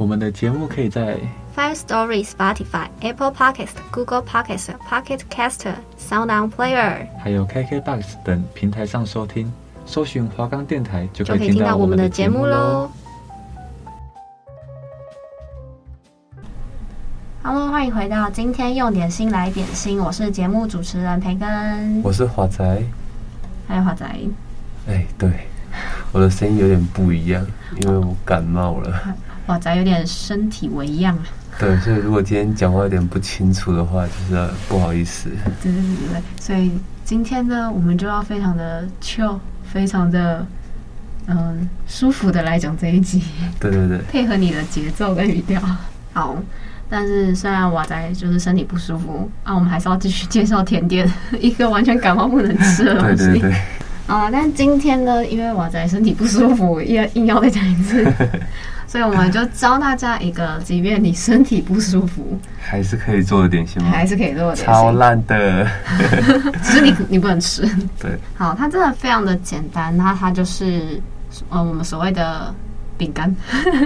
我们的节目可以在 Five Story、Spotify、Apple Podcast、Google Podcast、Pocket Caster、Sound On Player，还有 KKBox 等平台上收听。搜寻华冈电台就可以听到我们的节目喽。Hello，欢迎回到今天用点心来点心，我是节目主持人培根，我是华仔，还有华仔。哎，对，我的声音有点不一样，因为我感冒了。华仔有点身体微恙啊。对，所以如果今天讲话有点不清楚的话，就是不好意思。对对对对，所以今天呢，我们就要非常的 chill，非常的嗯舒服的来讲这一集。对对对，配合你的节奏跟语调。好，但是虽然华仔就是身体不舒服啊，我们还是要继续介绍甜点，一个完全感冒不能吃的东西。对对对。啊，但今天呢，因为华仔身体不舒服，硬硬要再讲一次。所以我们就教大家一个，即便你身体不舒服，还是可以做的点心吗？还是可以做的点心。超烂的，只是你你不能吃。对，好，它真的非常的简单，那它就是呃我们所谓的饼干。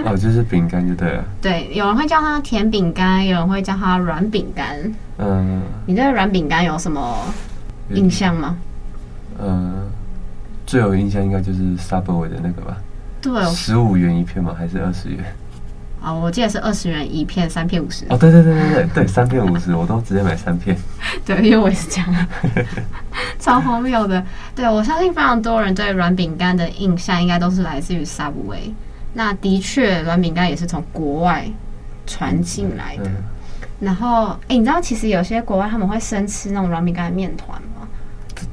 哦，就是饼干就对了。对，有人会叫它甜饼干，有人会叫它软饼干。嗯，你对软饼干有什么印象吗？嗯，最有印象应该就是 Subway 的那个吧。对，十五元一片吗？还是二十元？啊、哦，我记得是二十元一片，三片五十。哦，对对对对对对，三片五十，我都直接买三片。对，因为我也是这样，超荒谬的。对，我相信非常多人对软饼干的印象，应该都是来自于 Subway。那的确，软饼干也是从国外传进来的。嗯嗯、然后，哎，你知道其实有些国外他们会生吃那种软饼干的面团吗？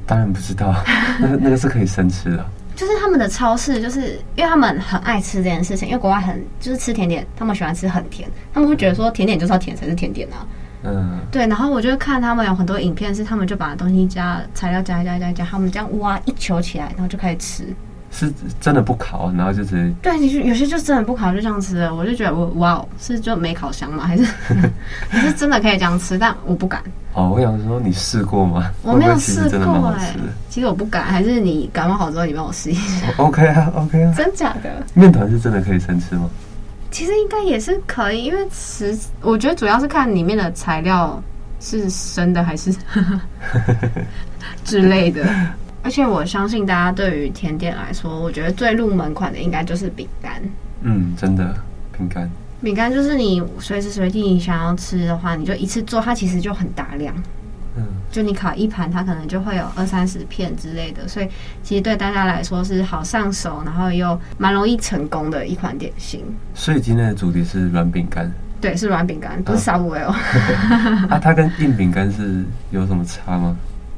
当然不知道，那个那个是可以生吃的。就是他们的超市，就是因为他们很爱吃这件事情，因为国外很就是吃甜点，他们喜欢吃很甜，他们会觉得说甜点就是要甜才是甜点啊。嗯，对。然后我就看他们有很多影片，是他们就把东西加材料加一加一加一加，他们这样挖一球起来，然后就开始吃。是真的不烤，然后就直接对，你有些就真的不烤，就这样吃了。我就觉得我哇，是就没烤箱吗？还是 还是真的可以这样吃？但我不敢。哦，我想说你试过吗？我没有试过哎、欸，其实我不敢。还是你感冒好之后，你帮我试一下。OK 啊，OK 啊，真假的？面团是真的可以生吃吗？其实应该也是可以，因为吃我觉得主要是看里面的材料是生的还是 之类的。而且我相信大家对于甜点来说，我觉得最入门款的应该就是饼干。嗯，真的，饼干。饼干就是你随时随地你想要吃的话，你就一次做，它其实就很大量。嗯，就你烤一盘，它可能就会有二三十片之类的，所以其实对大家来说是好上手，然后又蛮容易成功的一款点心。所以今天的主题是软饼干。对，是软饼干，不是 Subway 哦。啊，它跟硬饼干是有什么差吗？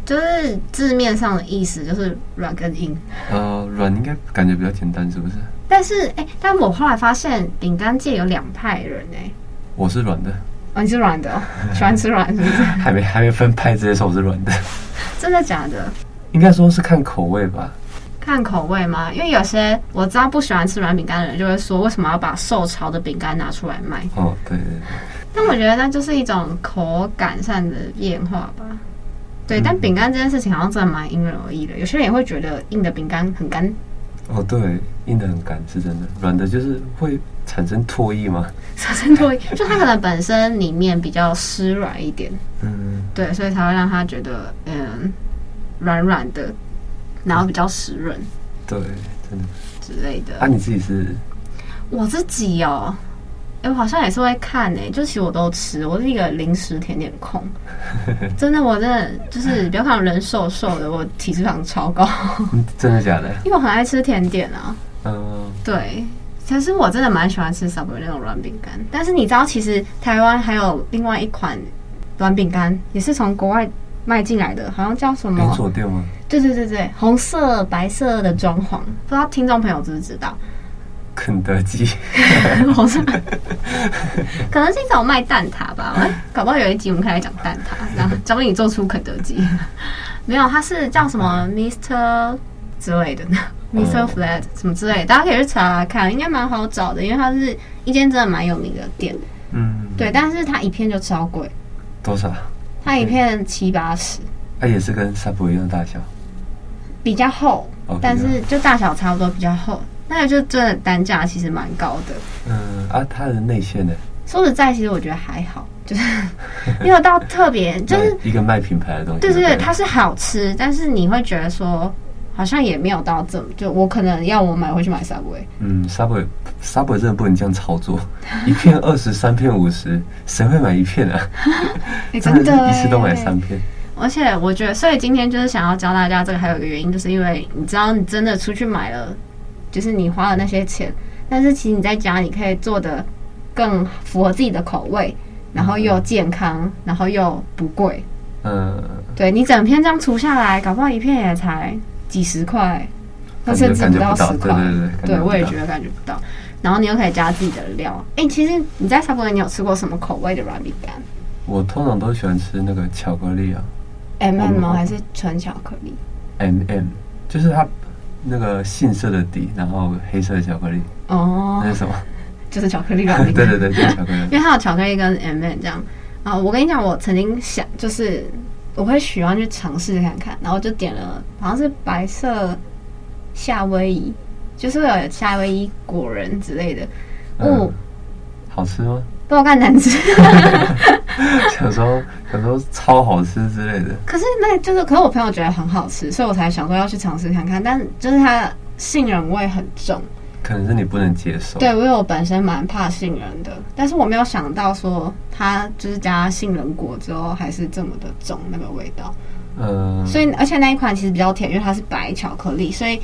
就是字面上的意思，就是软跟硬。呃，软应该感觉比较简单，是不是？但是，哎、欸，但我后来发现，饼干界有两派人，哎。我是软的。哦，你是软的，喜欢吃软是不是？还没还没分派，直接说我是软的。真的假的？应该说是看口味吧。看口味吗？因为有些我知道不喜欢吃软饼干的人，就会说为什么要把受潮的饼干拿出来卖？哦，对对对。但我觉得那就是一种口感上的变化吧。对，但饼干这件事情好像真的蛮因人而异的。有些人也会觉得硬的饼干很干。哦，对，硬的很干是真的，软的就是会产生唾液吗？产生唾液，就它可能本身里面比较湿软一点。嗯，对，所以才会让他觉得嗯软软的，然后比较湿润。对，真的之类的。啊，你自己是？我自己哦。我好像也是会看诶、欸，就其实我都吃，我是一个零食甜点控，真的，我真的就是不要看人瘦瘦的，我体脂肪超高，真的假的？因为我很爱吃甜点啊，嗯，对，其实我真的蛮喜欢吃 Subway 那种软饼干，但是你知道，其实台湾还有另外一款软饼干，也是从国外卖进来的，好像叫什么？连锁店吗？对对对对，红色白色的装潢，不知道听众朋友知不知道？肯德基，我是肯德基找我卖蛋挞吧？搞不好有一集我们可以来讲蛋挞，然后教你做出肯德基。没有，它是叫什么 Mister 之类的呢，Mister Flat 什么之类的，大家可以去查查看，应该蛮好找的，因为它是一间真的蛮有名的店。嗯，对，但是它一片就超贵，多少？它一片七八十，它也是跟 Subway 一样大小，比较厚，哦但是就大小差不多，比较厚。那个就真的单价其实蛮高的。嗯啊，它的内馅呢？说实在，其实我觉得还好，就是 没有到特别，就是一个卖品牌的东西。对对对，它是好吃，但是你会觉得说，好像也没有到这么，就我可能要我买回去买 Subway。嗯，Subway Subway 真的不能这样操作，一片二十，三片五十，谁会买一片啊？欸、真的，一次都买三片。而且我觉得，所以今天就是想要教大家这个，还有一个原因，就是因为你知道，你真的出去买了。就是你花了那些钱，但是其实你在家你可以做的更符合自己的口味，然后又健康，嗯、然后又不贵。嗯，对，你整片这样除下来，搞不好一片也才几十块，或甚至不到十块。对对对，对我也觉得感觉不到。然后你又可以加自己的料。哎、欸，其实你在 Subway 你有吃过什么口味的软饼干？我通常都喜欢吃那个巧克力啊，M M 吗？还是纯巧克力？M M，就是它。那个杏色的底，然后黑色的巧克力哦，那是什么？就是巧克力软饼。对对对，就是巧克力。因为它有巧克力跟 M&M 这样啊。我跟你讲，我曾经想，就是我会喜欢去尝试看看，然后就点了，好像是白色夏威夷，就是会有夏威夷果仁之类的。哦、嗯，好吃吗？不好看，难吃。想说，想说超好吃之类的。可是那就是，可是我朋友觉得很好吃，所以我才想说要去尝试看看。但就是它杏仁味很重，可能是你不能接受。对，因为我本身蛮怕杏仁的，但是我没有想到说它就是加杏仁果之后还是这么的重那个味道。嗯，所以而且那一款其实比较甜，因为它是白巧克力，所以。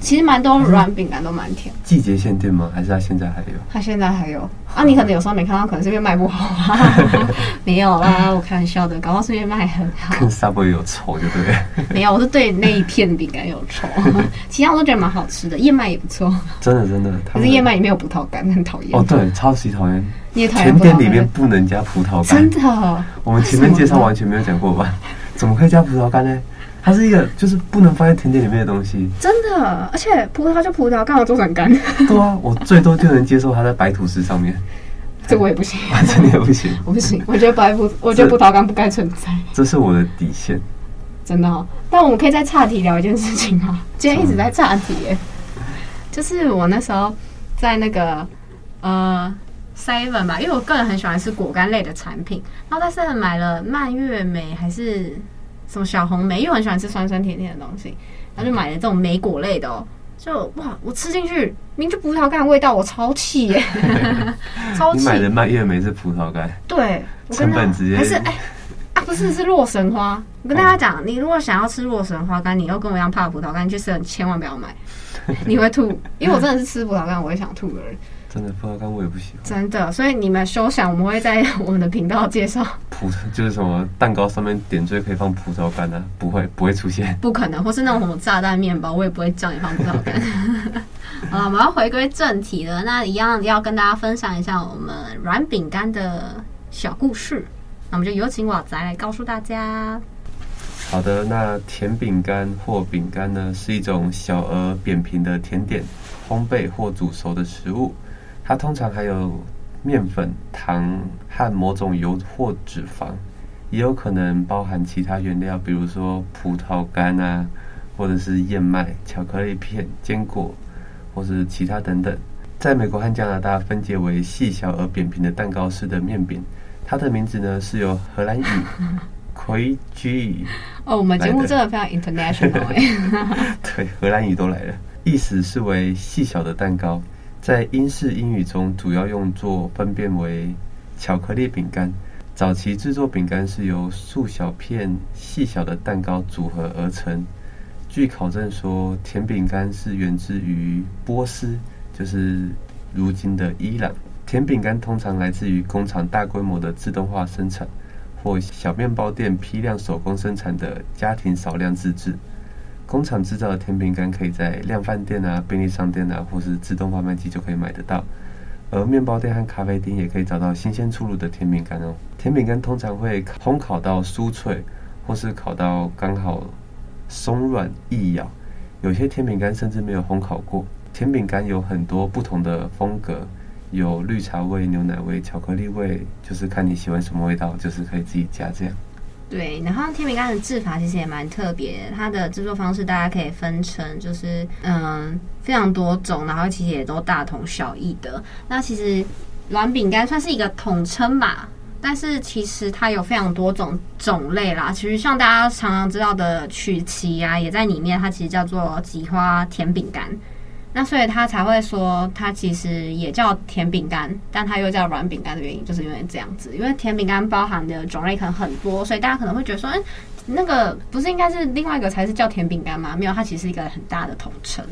其实蛮多软饼干都蛮甜。季节限定吗？还是它现在还有？它现在还有啊！你可能有时候没看到，可能是因为卖不好啊。没有啦，我开玩笑的，搞不好是因为卖很好。跟 Subway 有仇，对不对？没有，我是对那一片饼干有仇。其他我都觉得蛮好吃的，燕麦也不错。真的真的，可是燕麦里面有葡萄干，很讨厌。哦，对，超级讨厌。你也讨厌？甜点里面不能加葡萄干。真的？我们前面介绍完全没有讲过吧？怎么可以加葡萄干呢？它是一个就是不能放在甜点里面的东西，真的，而且葡萄就葡萄，干嘛做成干？对啊，我最多就能接受它在白吐司上面，这我也不行，这你也不行，我不行，我觉得白葡，我觉得葡萄干不该存在，这是我的底线，真的、哦。但我们可以再岔题聊一件事情吗？今天一直在岔题耶，就是我那时候在那个呃 Seven 吧，因为我个人很喜欢吃果干类的产品，然后在 Seven 买了蔓越莓还是。什么小红莓，因很喜欢吃酸酸甜甜的东西，然后就买了这种莓果类的哦。就哇，我吃进去，明明就葡萄干味道，我超气耶！超气！你买的蔓越莓是葡萄干？对，成本直接还是哎、欸、啊，不是是洛神花。我跟大家讲，你如果想要吃洛神花干，你又跟我一样怕葡萄干，你去吃，你千万不要买，你会吐。因为我真的是吃葡萄干我会想吐的人。真的葡萄干我也不喜欢，真的，所以你们休想，我们会在我们的频道介绍葡，就是什么蛋糕上面点缀可以放葡萄干啊，不会不会出现，不可能，或是那种什么炸弹面包，我也不会叫你放葡萄干。好了，我们要回归正题了，那一样要跟大家分享一下我们软饼干的小故事，那我们就有请瓦仔来告诉大家。好的，那甜饼干或饼干呢，是一种小而扁平的甜点，烘焙或煮熟的食物。它通常还有面粉、糖和某种油或脂肪，也有可能包含其他原料，比如说葡萄干啊，或者是燕麦、巧克力片、坚果，或是其他等等。在美国和加拿大分解为细小而扁平的蛋糕式的面饼，它的名字呢是由荷兰语 “Koekje” 哦，我们节目真的非常 international 对，荷兰语都来了，意思是为细小的蛋糕。在英式英语中，主要用作分辨为巧克力饼干。早期制作饼干是由数小片细小的蛋糕组合而成。据考证说，甜饼干是源自于波斯，就是如今的伊朗。甜饼干通常来自于工厂大规模的自动化生产，或小面包店批量手工生产的家庭少量自制。工厂制造的甜饼干可以在量贩店啊、便利商店啊，或是自动贩卖机就可以买得到。而面包店和咖啡厅也可以找到新鲜出炉的甜饼干哦。甜饼干通常会烘烤到酥脆，或是烤到刚好松软易咬。有些甜饼干甚至没有烘烤过。甜饼干有很多不同的风格，有绿茶味、牛奶味、巧克力味，就是看你喜欢什么味道，就是可以自己加这样。对，然后甜饼干的制法其实也蛮特别，它的制作方式大家可以分成就是嗯非常多种，然后其实也都大同小异的。那其实软饼干算是一个统称吧，但是其实它有非常多种种类啦。其实像大家常常知道的曲奇啊，也在里面，它其实叫做挤花甜饼干。那所以它才会说，它其实也叫甜饼干，但它又叫软饼干的原因，就是因为这样子。因为甜饼干包含的种类可能很多，所以大家可能会觉得说，哎，那个不是应该是另外一个才是叫甜饼干吗？没有，它其实是一个很大的统称。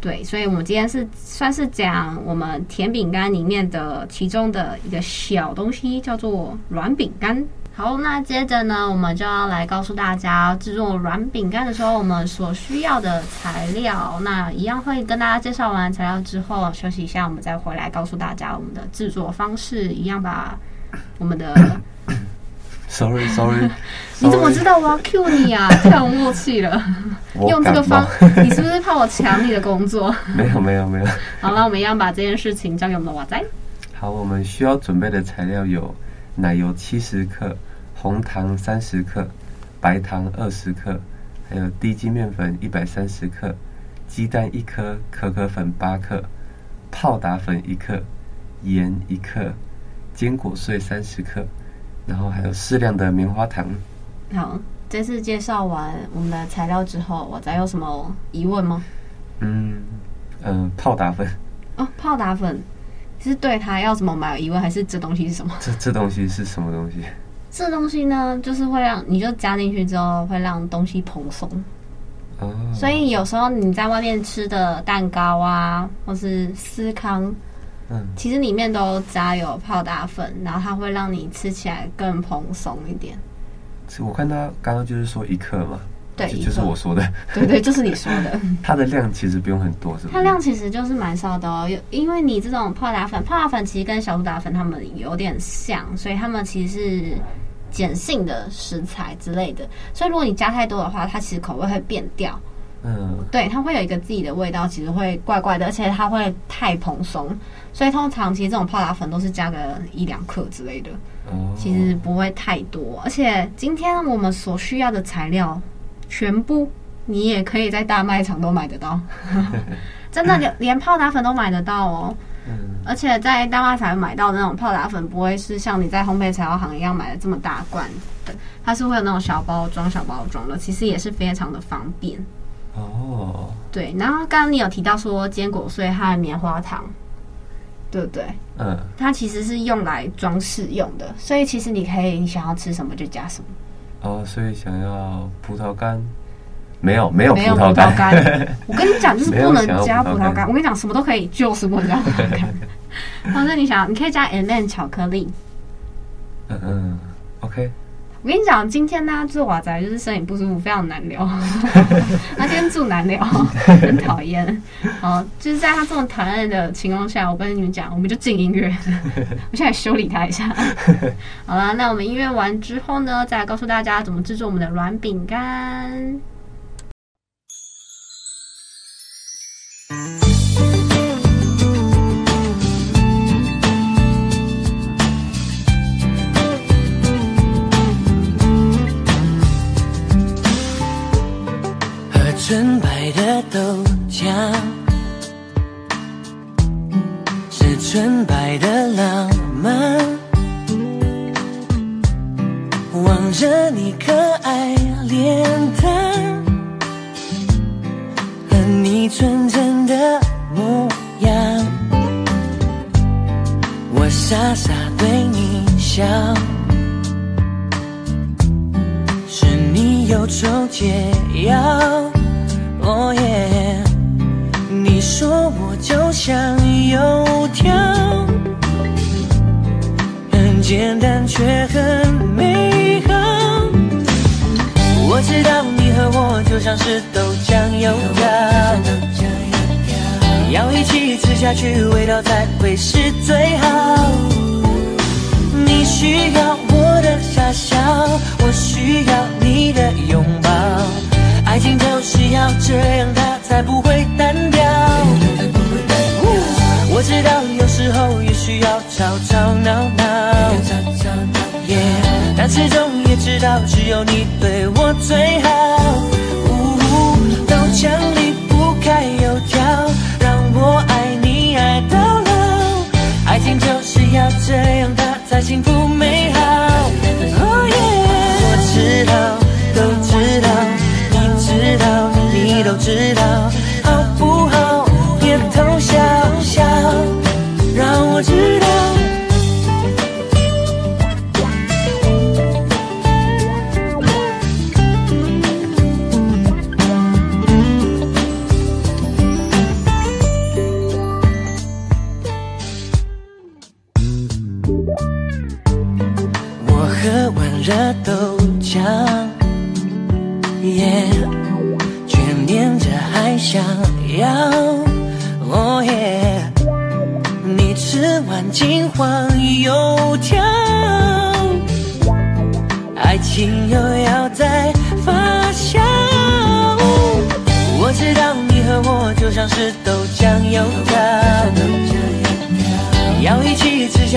对，所以我们今天是算是讲我们甜饼干里面的其中的一个小东西，叫做软饼干。好，那接着呢，我们就要来告诉大家制作软饼干的时候，我们所需要的材料。那一样会跟大家介绍完材料之后，休息一下，我们再回来告诉大家我们的制作方式。一样把我们的，sorry sorry，你怎么知道我要 cue 你啊？太有默契了，用这个方，你是不是怕我抢你的工作？没有没有没有。好，那我们一样把这件事情交给我们的瓦仔。好，我们需要准备的材料有。奶油七十克，红糖三十克，白糖二十克，还有低筋面粉一百三十克，鸡蛋一颗，可可粉八克，泡打粉一克，盐一克，坚果碎三十克，然后还有适量的棉花糖。好，这次介绍完我们的材料之后，我再有什么疑问吗？嗯嗯、呃，泡打粉。哦，泡打粉。是对它要怎么买有疑问，还是这东西是什么？这这东西是什么东西？这东西呢，就是会让你就加进去之后，会让东西蓬松。哦。所以有时候你在外面吃的蛋糕啊，或是司康，嗯，其实里面都加有泡打粉，然后它会让你吃起来更蓬松一点。我看他刚刚就是说一克嘛。对，就是我说的。对对，就是你说的。它的量其实不用很多，是吧？它量其实就是蛮少的哦，有因为你这种泡打粉，泡打粉其实跟小苏打粉它们有点像，所以它们其实是碱性的食材之类的。所以如果你加太多的话，它其实口味会变掉。嗯，对，它会有一个自己的味道，其实会怪怪的，而且它会太蓬松。所以通常其实这种泡打粉都是加个一两克之类的，哦，其实不会太多。而且今天我们所需要的材料。全部你也可以在大卖场都买得到，真的连连 泡打粉都买得到哦。而且在大卖场买到的那种泡打粉，不会是像你在烘焙材料行一样买的这么大罐的，它是会有那种小包装、小包装的，其实也是非常的方便。哦，对。然后刚刚你有提到说坚果碎和棉花糖，对不对？嗯。它其实是用来装饰用的，所以其实你可以，你想要吃什么就加什么。哦，所以想要葡萄干，没有没有葡萄干。我跟你讲，就是不能加葡萄干。我跟你讲，什么都可以，就是不能加葡萄干。反正你想，你可以加 M&M 巧克力。嗯嗯，OK。我跟你讲，今天呢，做瓦仔就是身体不舒服，非常难聊。他今天住难聊，很讨厌。好，就是在他这么讨厌的情况下，我跟你们讲，我们就进音乐。我现在修理他一下。好了，那我们音乐完之后呢，再来告诉大家怎么制作我们的软饼干。纯白的豆浆，是纯白的浪漫。望着你可爱脸蛋，和你纯真的模样，我傻傻对你笑，是你忧愁解药。像油条，很简单却很美好。我知道你和我。就像是豆浆油条，要一起吃下去，味道才会是最好。你需要我的傻笑，我需要你的拥抱，爱情就是要这样，它才不会单需要吵吵闹闹。但始终也知道，只有你对我最好。呜，豆浆离不开油条，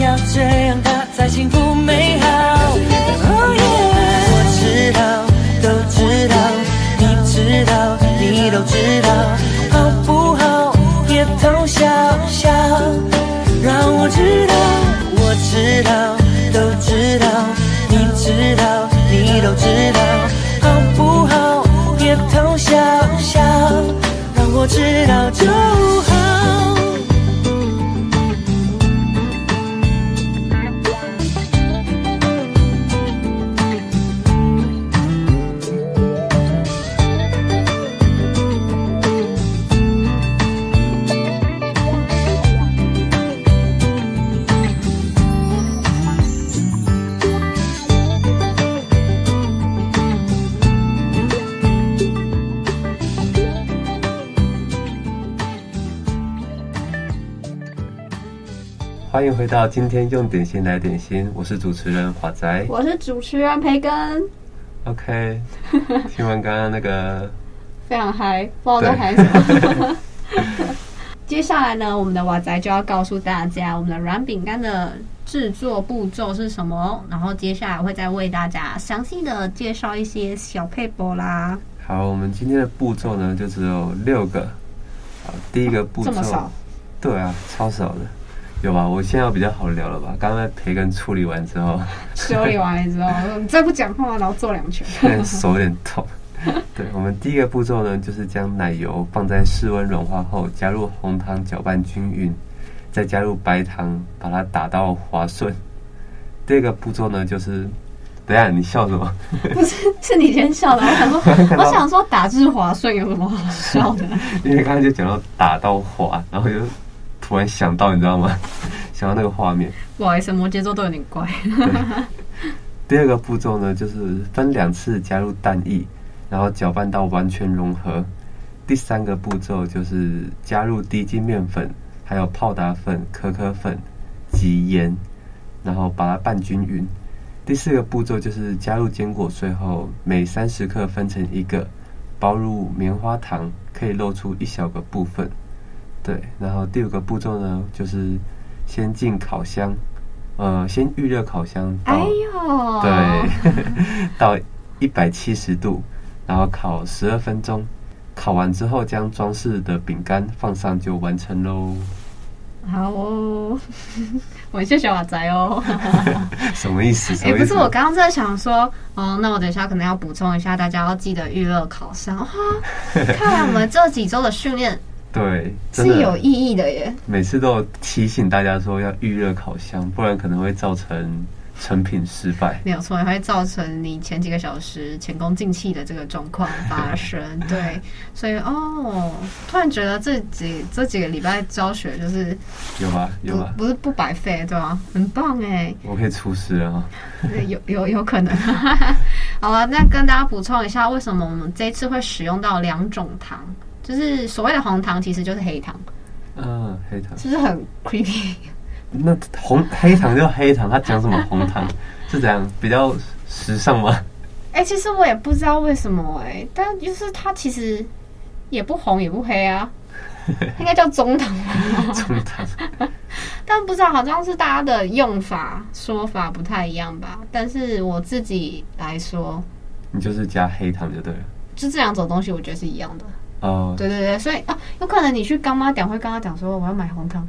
要这样，它才幸福美好。我知道，都知道，你知道，你都知道，好不好？别偷笑笑，让我知道，我知道，到今天用点心来点心，我是主持人华仔，我是主持人培根。OK，听完刚刚那个 非常嗨，不知道在嗨什么。接下来呢，我们的华仔就要告诉大家我们的软饼干的制作步骤是什么，然后接下来会再为大家详细的介绍一些小撇步啦。好，我们今天的步骤呢就只有六个。好，第一个步骤，这么少？对啊，超少的。有吧？我现在要比较好聊了吧？刚刚培根处理完之后，处理完了之后，你 再不讲话，然后做两拳，现在手有点痛。对，我们第一个步骤呢，就是将奶油放在室温软化后，加入红糖搅拌均匀，再加入白糖，把它打到滑顺。第二个步骤呢，就是，等下你笑什么？不是，是你先笑的。我想说，我想说打至滑顺有什么好笑的？因为刚才就讲到打到滑，然后就。突然想到，你知道吗？想到那个画面。不好意思，摩羯座都有点怪。第二个步骤呢，就是分两次加入蛋液，然后搅拌到完全融合。第三个步骤就是加入低筋面粉，还有泡打粉、可可粉及盐，然后把它拌均匀。第四个步骤就是加入坚果碎后，每三十克分成一个，包入棉花糖，可以露出一小个部分。对，然后第五个步骤呢，就是先进烤箱，呃，先预热烤箱到，哎呦，对，到一百七十度，然后烤十二分钟，烤完之后将装饰的饼干放上就完成喽。好哦，我谢谢瓦仔哦。什么意思？哎、欸，不是，我刚刚在想说，哦，那我等一下可能要补充一下，大家要记得预热烤箱。哈，看来我们这几周的训练，对，是有意义的耶。每次都有提醒大家说要预热烤箱，不然可能会造成。成品失败没有错，也会造成你前几个小时前功尽弃的这个状况发生。对，所以哦，突然觉得这几这几个礼拜教学就是有吧有吧，不是不白费，对吧？很棒哎，我可以出师了，有有有可能。好了，那跟大家补充一下，为什么我们这一次会使用到两种糖？就是所谓的红糖，其实就是黑糖。嗯，黑糖是不是很 creepy？那红黑糖就黑糖，他讲什么红糖是怎样比较时尚吗？哎、欸，其实我也不知道为什么哎、欸，但就是它其实也不红也不黑啊，应该叫中糖。中糖，但不知道好像是大家的用法说法不太一样吧。但是我自己来说，你就是加黑糖就对了。就这两种东西，我觉得是一样的。哦，对对对，所以啊，有可能你去干妈讲会跟他讲说我要买红糖。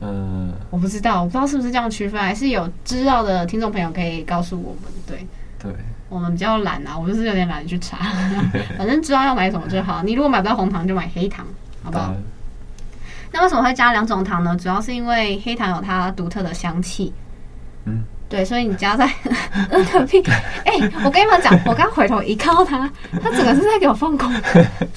嗯，我不知道，我不知道是不是这样区分，还是有知道的听众朋友可以告诉我们。对，对，我们比较懒啊，我就是有点懒得去查，反正知道要买什么就好。你如果买不到红糖，就买黑糖，好不好？那为什么会加两种糖呢？主要是因为黑糖有它独特的香气。嗯，对，所以你家在那个屁，哎、欸，我跟你们讲，我刚回头一看到他，他整个是在给我放空，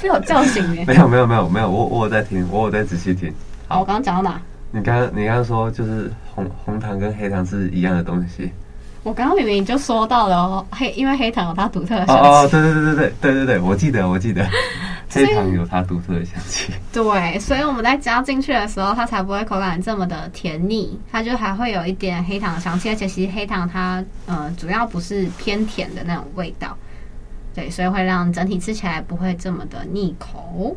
被我叫醒的。没有，没有，没有，没有，我我有在听，我有在仔细听。好，我刚刚讲到哪？你刚刚你刚刚说就是红红糖跟黑糖是一样的东西，我刚刚明明就说到了哦，黑因为黑糖有它独特的香气。哦哦，对对对对对对对对，我记得我记得，黑糖有它独特的香气。对，所以我们在加进去的时候，它才不会口感这么的甜腻，它就还会有一点黑糖的香气，而且其实黑糖它呃主要不是偏甜的那种味道，对，所以会让整体吃起来不会这么的腻口。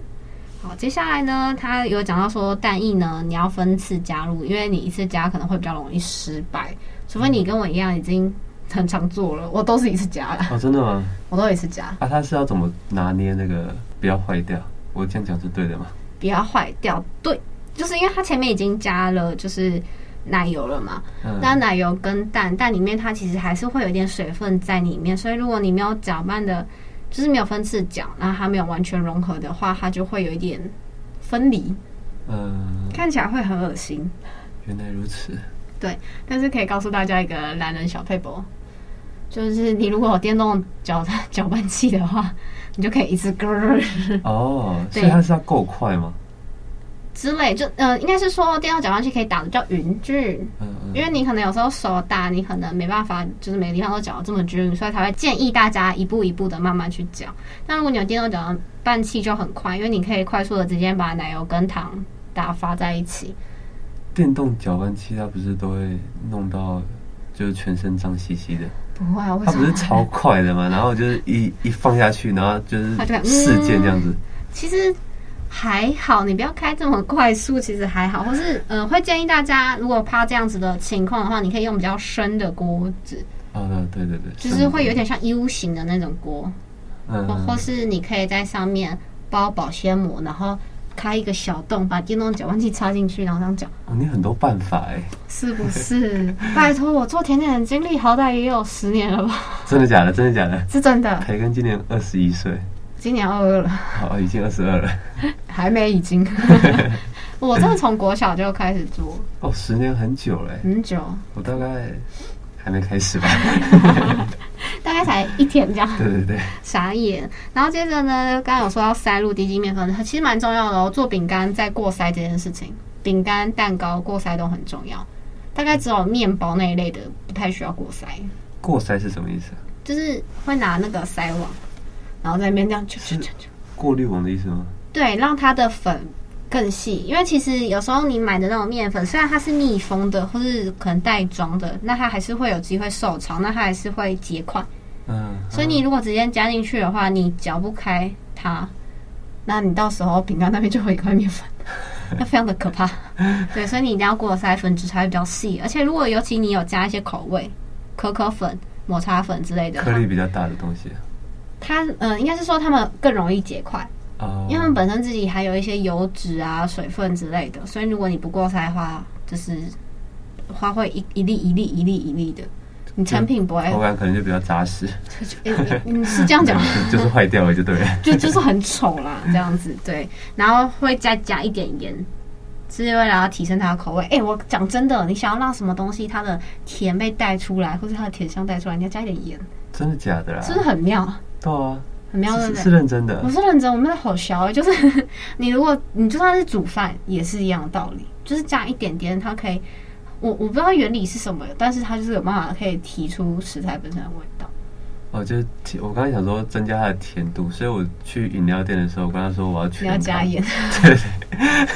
好，接下来呢，他有讲到说蛋液呢，你要分次加入，因为你一次加可能会比较容易失败，除非你跟我一样已经很常做了，我都是一次加了。哦，真的吗？我都一次加。啊，他是要怎么拿捏那个不要坏掉？我这样讲是对的吗？不要坏掉，对，就是因为它前面已经加了就是奶油了嘛，嗯、那奶油跟蛋，蛋里面它其实还是会有一点水分在里面，所以如果你没有搅拌的。就是没有分次搅，然后它没有完全融合的话，它就会有一点分离，嗯，看起来会很恶心。原来如此。对，但是可以告诉大家一个懒人小配博，就是你如果有电动搅搅拌器的话，你就可以一次咯。哦，所以它是要够快吗？之类，就呃，应该是说电动搅拌器可以打的叫匀均，嗯，因为你可能有时候手打，你可能没办法，就是每个地方都搅得这么均匀，所以才会建议大家一步一步的慢慢去搅。那如果你有电动搅拌器就很快，因为你可以快速的直接把奶油跟糖打发在一起。电动搅拌器它不是都会弄到就是全身脏兮兮的？不会啊，它不是超快的吗？然后就是一一放下去，然后就是四件这样子。嗯、其实。还好，你不要开这么快速，其实还好。或是，嗯、呃，会建议大家，如果怕这样子的情况的话，你可以用比较深的锅子。哦，对对对，就是会有点像 U 型的那种锅。嗯。或是你可以在上面包保鲜膜，然后开一个小洞，把电动搅拌器插进去，然后这样搅。哦，你很多办法哎。是不是？拜托，我做甜点的经历好歹也有十年了吧？真的假的？真的假的？是真的。培根今年二十一岁。今年二二了，好，已经二十二了，还没已经。我真的从国小就开始做，哦，十年很久嘞，很久。我大概还没开始吧，大概才一天这样。对对对，傻眼。然后接着呢，刚刚有说要塞入低筋面粉，其实蛮重要的哦。做饼干再过筛这件事情，饼干、蛋糕过筛都很重要。大概只有面包那一类的不太需要过筛。过筛是什么意思？就是会拿那个筛网。然后在那边这样就就就过滤网的意思吗？对，让它的粉更细。因为其实有时候你买的那种面粉，虽然它是密封的，或是可能袋装的，那它还是会有机会受潮，那它还是会结块。嗯。所以你如果直接加进去的话，你搅不开它，那你到时候饼干那边就会一块面粉，那非常的可怕。对，所以你一定要过筛，粉质才会比较细。而且如果尤其你有加一些口味，可可粉、抹茶粉之类的，颗粒比较大的东西。它嗯、呃，应该是说它们更容易结块，哦，因为他们本身自己还有一些油脂啊、水分之类的，所以如果你不过筛的话，就是花会一一粒一粒一粒一粒的，你成品不会口感可能就比较扎实。你你是这样讲，就是坏掉了就对了，就就是很丑啦，这样子对，然后会再加一点盐。是为了要提升它的口味。哎、欸，我讲真的，你想要让什么东西它的甜被带出来，或者它的甜香带出来，你要加一点盐。真的假的啦？是不是很妙？对啊，很妙，对不对？是认真的。我是认真，我们的好小，就是你如果你就算是煮饭，也是一样的道理，就是加一点点，它可以，我我不知道原理是什么，但是它就是有办法可以提出食材本身的味道。哦，就是我刚才想说增加它的甜度，所以我去饮料店的时候，我跟他说我要去，你要加盐，对，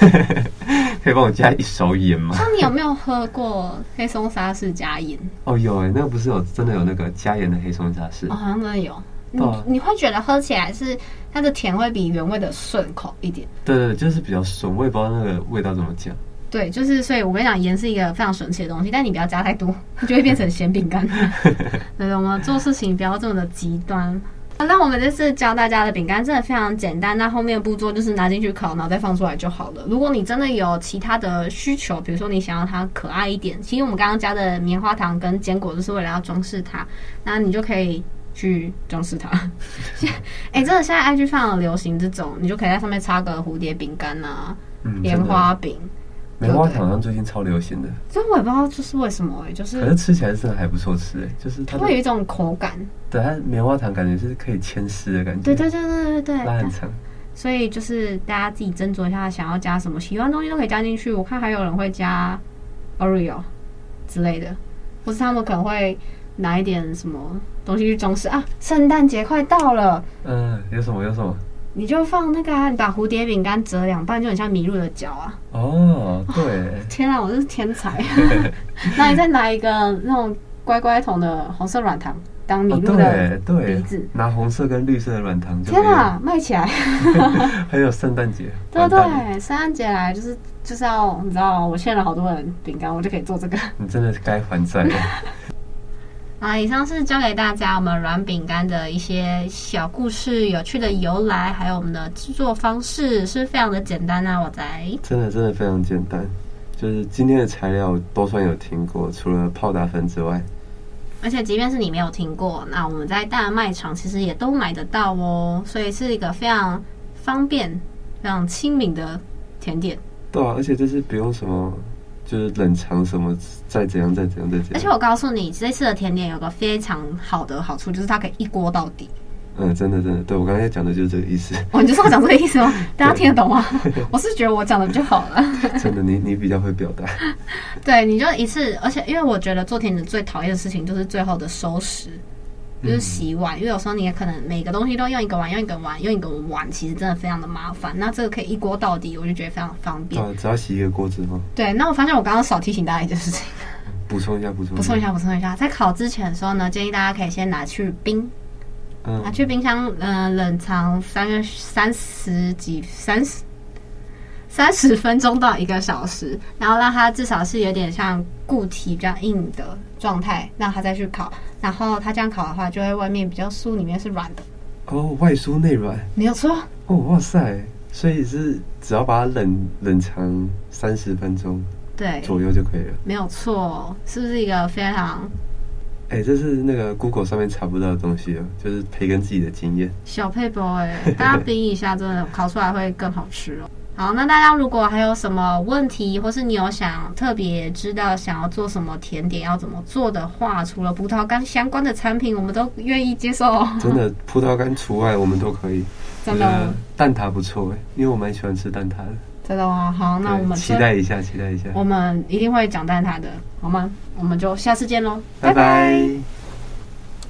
可以帮我加一勺盐吗？那你有没有喝过黑松沙士加盐？哦，有哎，那个不是有真的有那个加盐的黑松沙士？哦，好像真的有。你你会觉得喝起来是它的甜会比原味的顺口一点？对对，就是比较顺，我也不知道那个味道怎么讲。对，就是所以，我跟你讲，盐是一个非常神奇的东西，但你不要加太多，它 就会变成咸饼干。对，我们做事情不要这么的极端。那我们这次教大家的饼干真的非常简单，那后面的步骤就是拿进去烤，然后再放出来就好了。如果你真的有其他的需求，比如说你想要它可爱一点，其实我们刚刚加的棉花糖跟坚果就是为了要装饰它，那你就可以去装饰它。哎、欸，真的现在 IG 非常流行这种，你就可以在上面插个蝴蝶饼干啊，莲、嗯、花饼。棉花糖好像最近超流行的，所以我也不知道这是为什么哎、欸，就是可是吃起来真的还不错吃哎、欸，就是它会有一种口感，对，它棉花糖感觉是可以牵丝的感觉，对对对对对对，拉很长，所以就是大家自己斟酌一下，想要加什么，喜欢东西都可以加进去。我看还有人会加 Oreo 之类的，或是他们可能会拿一点什么东西去装饰啊。圣诞节快到了，嗯，有什么有什么？你就放那个、啊，你把蝴蝶饼干折两半，就很像麋鹿的脚啊！哦，对，天啊，我是天才！那你再拿一个那种乖乖桶的红色软糖当麋鹿的鼻子，哦，拿红色跟绿色的软糖，天啊，卖起来！还有圣诞节，对对，圣诞节来就是就是要你知道，我欠了好多人饼干，我就可以做这个。你真的是该还债了。啊，以上是教给大家我们软饼干的一些小故事、有趣的由来，还有我们的制作方式，是非常的简单啊！我在真的真的非常简单，就是今天的材料都算有听过，除了泡打粉之外。而且即便是你没有听过，那我们在大卖场其实也都买得到哦，所以是一个非常方便、非常亲民的甜点。对啊，而且这是不用什么。就是冷藏什么，再怎样再怎样再怎样。而且我告诉你，这次的甜点有个非常好的好处，就是它可以一锅到底。嗯，真的真的，对我刚才讲的就是这个意思。哦，你就是要讲这个意思吗？大家听得懂吗？我是觉得我讲的比较好了。真的，你你比较会表达。对，你就一次，而且因为我觉得做甜点最讨厌的事情就是最后的收拾。就是洗碗，因为有时候你也可能每个东西都用一个碗，用一个碗，用一个碗，其实真的非常的麻烦。那这个可以一锅到底，我就觉得非常方便。只要洗一个锅子吗？对。那我发现我刚刚少提醒大家一件事情。补充一下，补充。补充一下，补充一下，在烤之前的时候呢，建议大家可以先拿去冰，嗯、拿去冰箱，嗯、呃，冷藏三个三十几三十三十分钟到一个小时，然后让它至少是有点像固体比较硬的状态，让它再去烤。然后它这样烤的话，就会外面比较酥，里面是软的。哦，外酥内软，没有错。哦，哇塞！所以是只要把它冷冷藏三十分钟，对左右就可以了。没有错，是不是一个非常？哎，这是那个 Google 上面查不到的东西哦，就是培根自己的经验。小撇步哎，大家冰一下，真的烤出来会更好吃哦。好，那大家如果还有什么问题，或是你有想特别知道想要做什么甜点要怎么做的话，除了葡萄干相关的产品，我们都愿意接受。真的，葡萄干除外，我们都可以。真的，蛋挞不错哎，因为我蛮喜欢吃蛋挞的。真的吗？好，那我们期待一下，期待一下。我们一定会讲蛋挞的，好吗？我们就下次见喽，拜拜。拜拜。